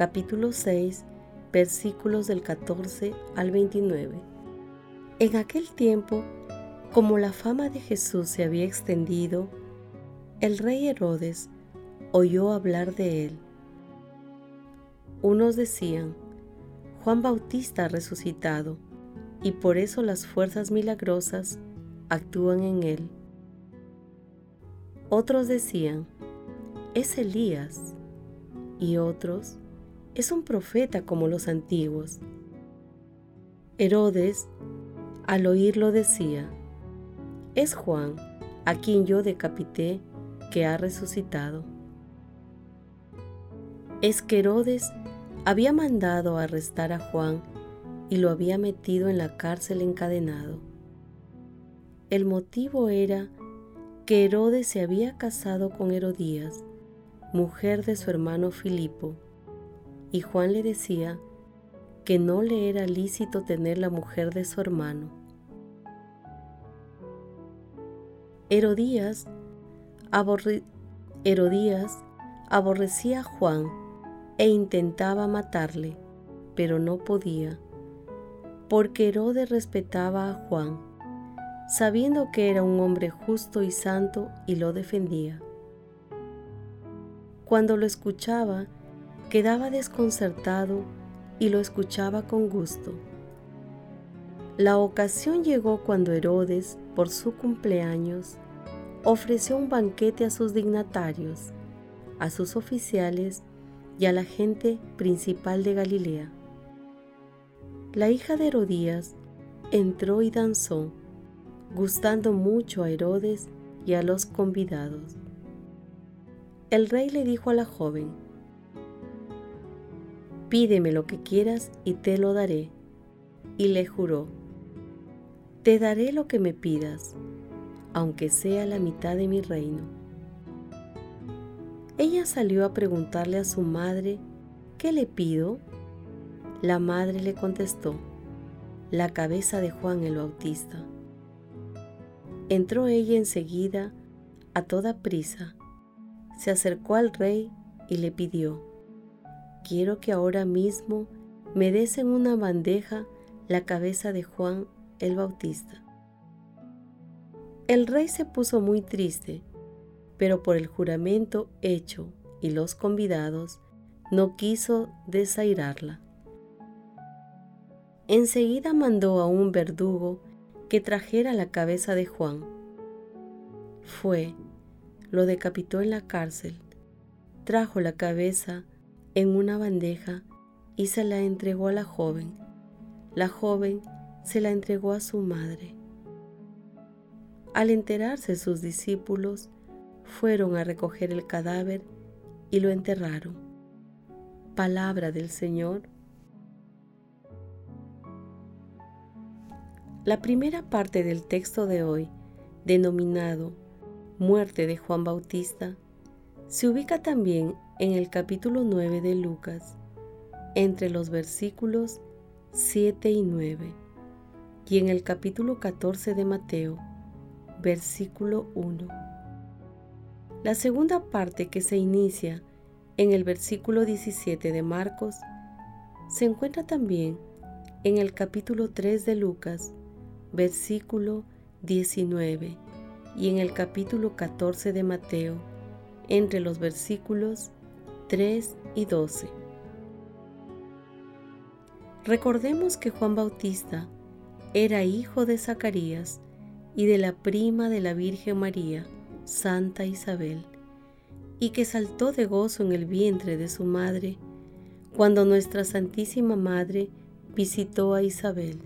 capítulo 6, versículos del 14 al 29. En aquel tiempo, como la fama de Jesús se había extendido, el rey Herodes oyó hablar de él. Unos decían, Juan Bautista ha resucitado, y por eso las fuerzas milagrosas actúan en él. Otros decían, es Elías, y otros, es un profeta como los antiguos. Herodes, al oírlo, decía, es Juan, a quien yo decapité, que ha resucitado. Es que Herodes había mandado arrestar a Juan y lo había metido en la cárcel encadenado. El motivo era que Herodes se había casado con Herodías, mujer de su hermano Filipo, y Juan le decía que no le era lícito tener la mujer de su hermano. Herodías, Herodías aborrecía a Juan e intentaba matarle, pero no podía, porque Herodes respetaba a Juan sabiendo que era un hombre justo y santo y lo defendía. Cuando lo escuchaba, quedaba desconcertado y lo escuchaba con gusto. La ocasión llegó cuando Herodes, por su cumpleaños, ofreció un banquete a sus dignatarios, a sus oficiales y a la gente principal de Galilea. La hija de Herodías entró y danzó gustando mucho a Herodes y a los convidados. El rey le dijo a la joven, Pídeme lo que quieras y te lo daré. Y le juró, Te daré lo que me pidas, aunque sea la mitad de mi reino. Ella salió a preguntarle a su madre, ¿qué le pido? La madre le contestó, la cabeza de Juan el Bautista. Entró ella enseguida, a toda prisa, se acercó al rey y le pidió, quiero que ahora mismo me des en una bandeja la cabeza de Juan el Bautista. El rey se puso muy triste, pero por el juramento hecho y los convidados, no quiso desairarla. Enseguida mandó a un verdugo que trajera la cabeza de Juan. Fue, lo decapitó en la cárcel, trajo la cabeza en una bandeja y se la entregó a la joven. La joven se la entregó a su madre. Al enterarse sus discípulos, fueron a recoger el cadáver y lo enterraron. Palabra del Señor La primera parte del texto de hoy, denominado Muerte de Juan Bautista, se ubica también en el capítulo 9 de Lucas, entre los versículos 7 y 9, y en el capítulo 14 de Mateo, versículo 1. La segunda parte que se inicia en el versículo 17 de Marcos se encuentra también en el capítulo 3 de Lucas, versículo 19 y en el capítulo 14 de Mateo, entre los versículos 3 y 12. Recordemos que Juan Bautista era hijo de Zacarías y de la prima de la Virgen María, Santa Isabel, y que saltó de gozo en el vientre de su madre cuando nuestra Santísima Madre visitó a Isabel.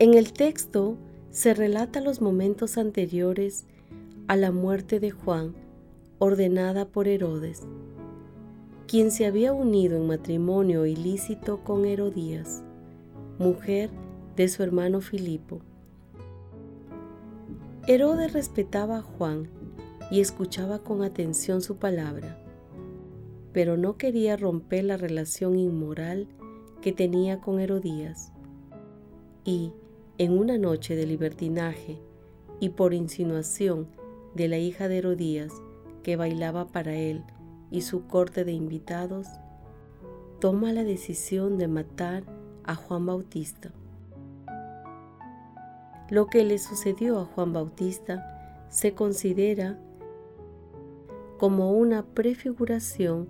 En el texto se relata los momentos anteriores a la muerte de Juan, ordenada por Herodes, quien se había unido en matrimonio ilícito con Herodías, mujer de su hermano Filipo. Herodes respetaba a Juan y escuchaba con atención su palabra, pero no quería romper la relación inmoral que tenía con Herodías. Y, en una noche de libertinaje y por insinuación de la hija de Herodías que bailaba para él y su corte de invitados, toma la decisión de matar a Juan Bautista. Lo que le sucedió a Juan Bautista se considera como una prefiguración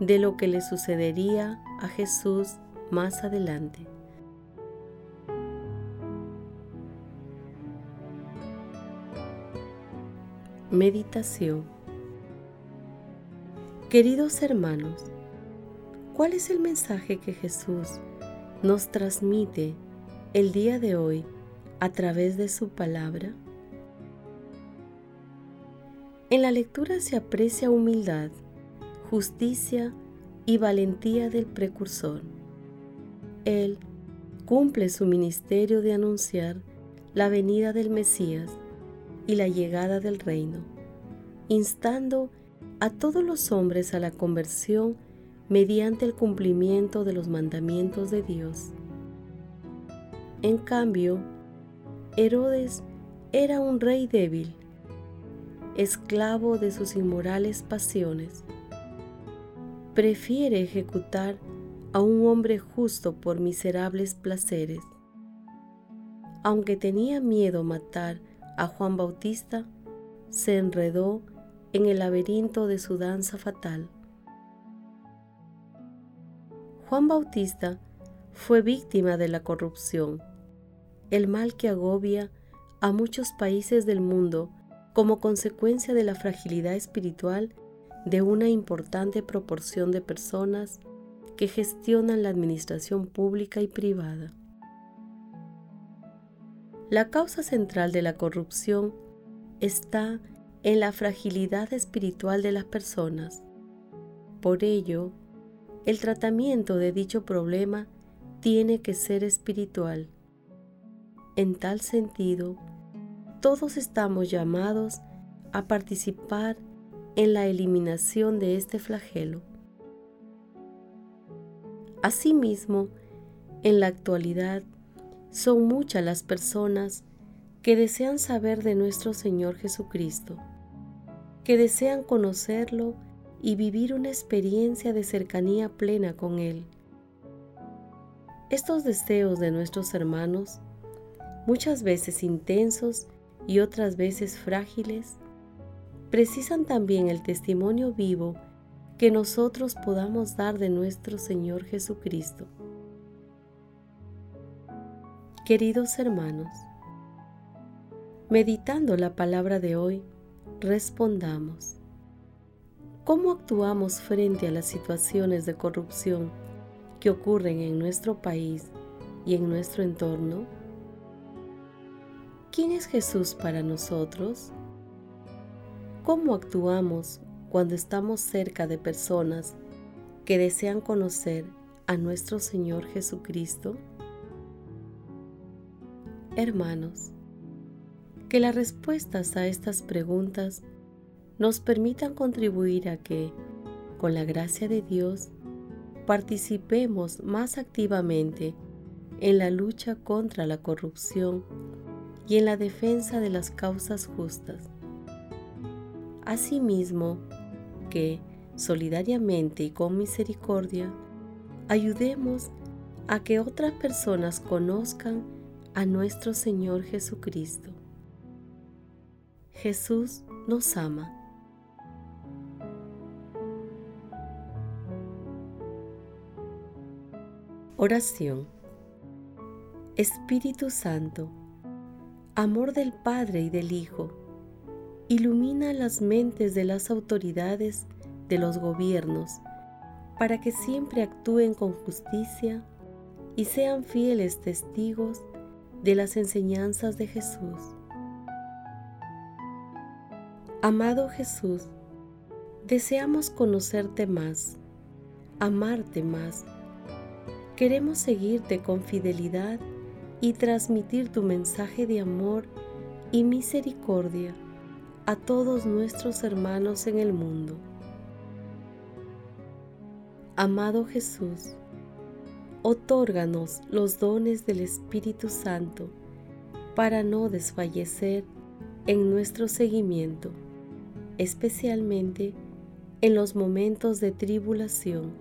de lo que le sucedería a Jesús más adelante. Meditación Queridos hermanos, ¿cuál es el mensaje que Jesús nos transmite el día de hoy a través de su palabra? En la lectura se aprecia humildad, justicia y valentía del precursor. Él cumple su ministerio de anunciar la venida del Mesías y la llegada del reino, instando a todos los hombres a la conversión mediante el cumplimiento de los mandamientos de Dios. En cambio, Herodes era un rey débil, esclavo de sus inmorales pasiones. Prefiere ejecutar a un hombre justo por miserables placeres. Aunque tenía miedo matar a Juan Bautista, se enredó en el laberinto de su danza fatal. Juan Bautista fue víctima de la corrupción, el mal que agobia a muchos países del mundo como consecuencia de la fragilidad espiritual de una importante proporción de personas que gestionan la administración pública y privada. La causa central de la corrupción está en la fragilidad espiritual de las personas. Por ello, el tratamiento de dicho problema tiene que ser espiritual. En tal sentido, todos estamos llamados a participar en la eliminación de este flagelo. Asimismo, en la actualidad, son muchas las personas que desean saber de nuestro Señor Jesucristo, que desean conocerlo y vivir una experiencia de cercanía plena con Él. Estos deseos de nuestros hermanos, muchas veces intensos y otras veces frágiles, precisan también el testimonio vivo que nosotros podamos dar de nuestro Señor Jesucristo. Queridos hermanos, meditando la palabra de hoy, respondamos. ¿Cómo actuamos frente a las situaciones de corrupción que ocurren en nuestro país y en nuestro entorno? ¿Quién es Jesús para nosotros? ¿Cómo actuamos cuando estamos cerca de personas que desean conocer a nuestro Señor Jesucristo? Hermanos, que las respuestas a estas preguntas nos permitan contribuir a que, con la gracia de Dios, participemos más activamente en la lucha contra la corrupción y en la defensa de las causas justas. Asimismo, que, solidariamente y con misericordia, ayudemos a que otras personas conozcan a nuestro Señor Jesucristo. Jesús nos ama. Oración. Espíritu Santo, amor del Padre y del Hijo, ilumina las mentes de las autoridades de los gobiernos para que siempre actúen con justicia y sean fieles testigos de las enseñanzas de Jesús. Amado Jesús, deseamos conocerte más, amarte más. Queremos seguirte con fidelidad y transmitir tu mensaje de amor y misericordia a todos nuestros hermanos en el mundo. Amado Jesús, otórganos los dones del Espíritu Santo para no desfallecer en nuestro seguimiento, especialmente en los momentos de tribulación.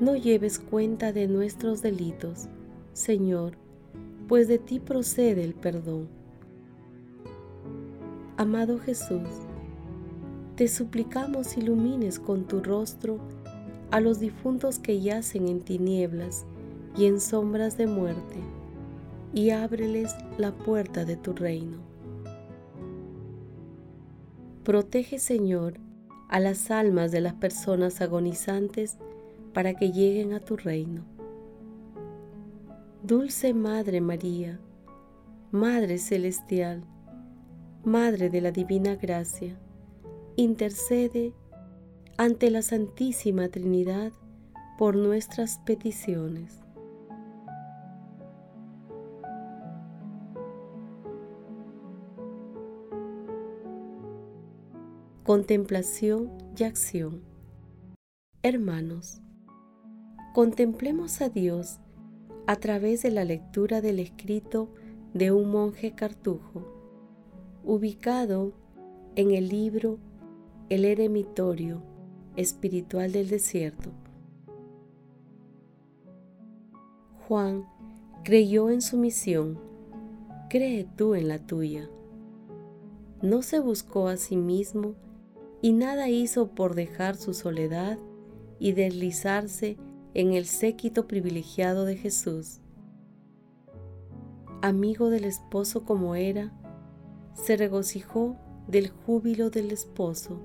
No lleves cuenta de nuestros delitos, Señor, pues de ti procede el perdón. Amado Jesús, te suplicamos ilumines con tu rostro a los difuntos que yacen en tinieblas y en sombras de muerte, y ábreles la puerta de tu reino. Protege, Señor, a las almas de las personas agonizantes para que lleguen a tu reino. Dulce Madre María, Madre Celestial, Madre de la Divina Gracia, intercede ante la Santísima Trinidad por nuestras peticiones. Contemplación y acción Hermanos, contemplemos a Dios a través de la lectura del escrito de un monje cartujo, ubicado en el libro El Eremitorio espiritual del desierto. Juan creyó en su misión, cree tú en la tuya. No se buscó a sí mismo y nada hizo por dejar su soledad y deslizarse en el séquito privilegiado de Jesús. Amigo del esposo como era, se regocijó del júbilo del esposo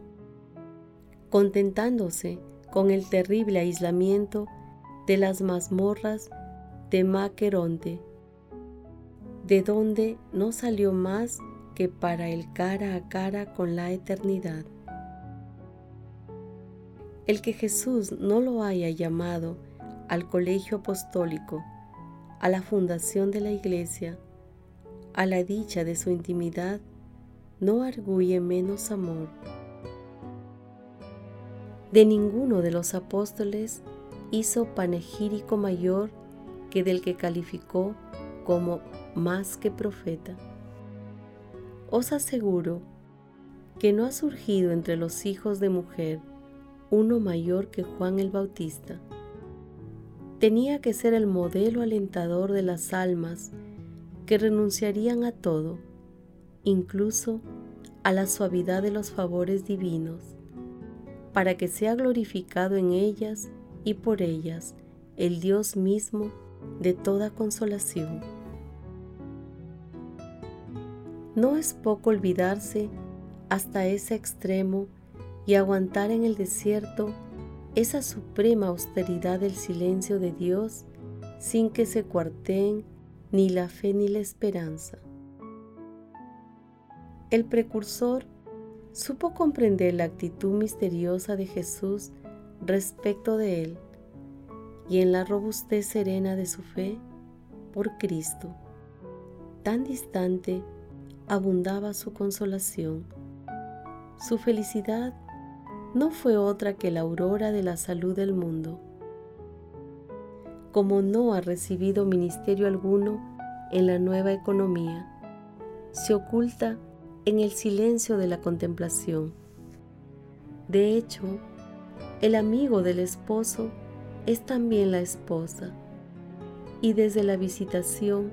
contentándose con el terrible aislamiento de las mazmorras de Maqueronte, de donde no salió más que para el cara a cara con la eternidad. El que Jesús no lo haya llamado al colegio apostólico, a la fundación de la iglesia, a la dicha de su intimidad, no arguye menos amor de ninguno de los apóstoles hizo panegírico mayor que del que calificó como más que profeta. Os aseguro que no ha surgido entre los hijos de mujer uno mayor que Juan el Bautista. Tenía que ser el modelo alentador de las almas que renunciarían a todo, incluso a la suavidad de los favores divinos para que sea glorificado en ellas y por ellas el Dios mismo de toda consolación. No es poco olvidarse hasta ese extremo y aguantar en el desierto esa suprema austeridad del silencio de Dios sin que se cuarteen ni la fe ni la esperanza. El precursor supo comprender la actitud misteriosa de Jesús respecto de él y en la robustez serena de su fe por Cristo. Tan distante abundaba su consolación. Su felicidad no fue otra que la aurora de la salud del mundo. Como no ha recibido ministerio alguno en la nueva economía, se oculta en el silencio de la contemplación. De hecho, el amigo del esposo es también la esposa y desde la visitación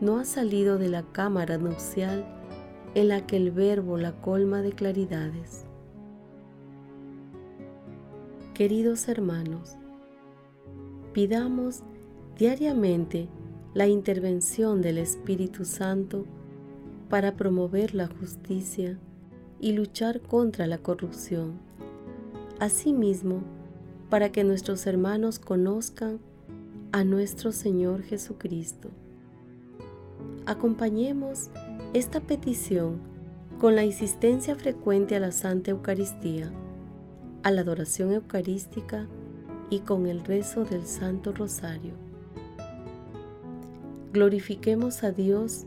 no ha salido de la cámara nupcial en la que el verbo la colma de claridades. Queridos hermanos, Pidamos diariamente la intervención del Espíritu Santo para promover la justicia y luchar contra la corrupción. Asimismo, para que nuestros hermanos conozcan a nuestro Señor Jesucristo. Acompañemos esta petición con la insistencia frecuente a la Santa Eucaristía, a la adoración eucarística y con el rezo del Santo Rosario. Glorifiquemos a Dios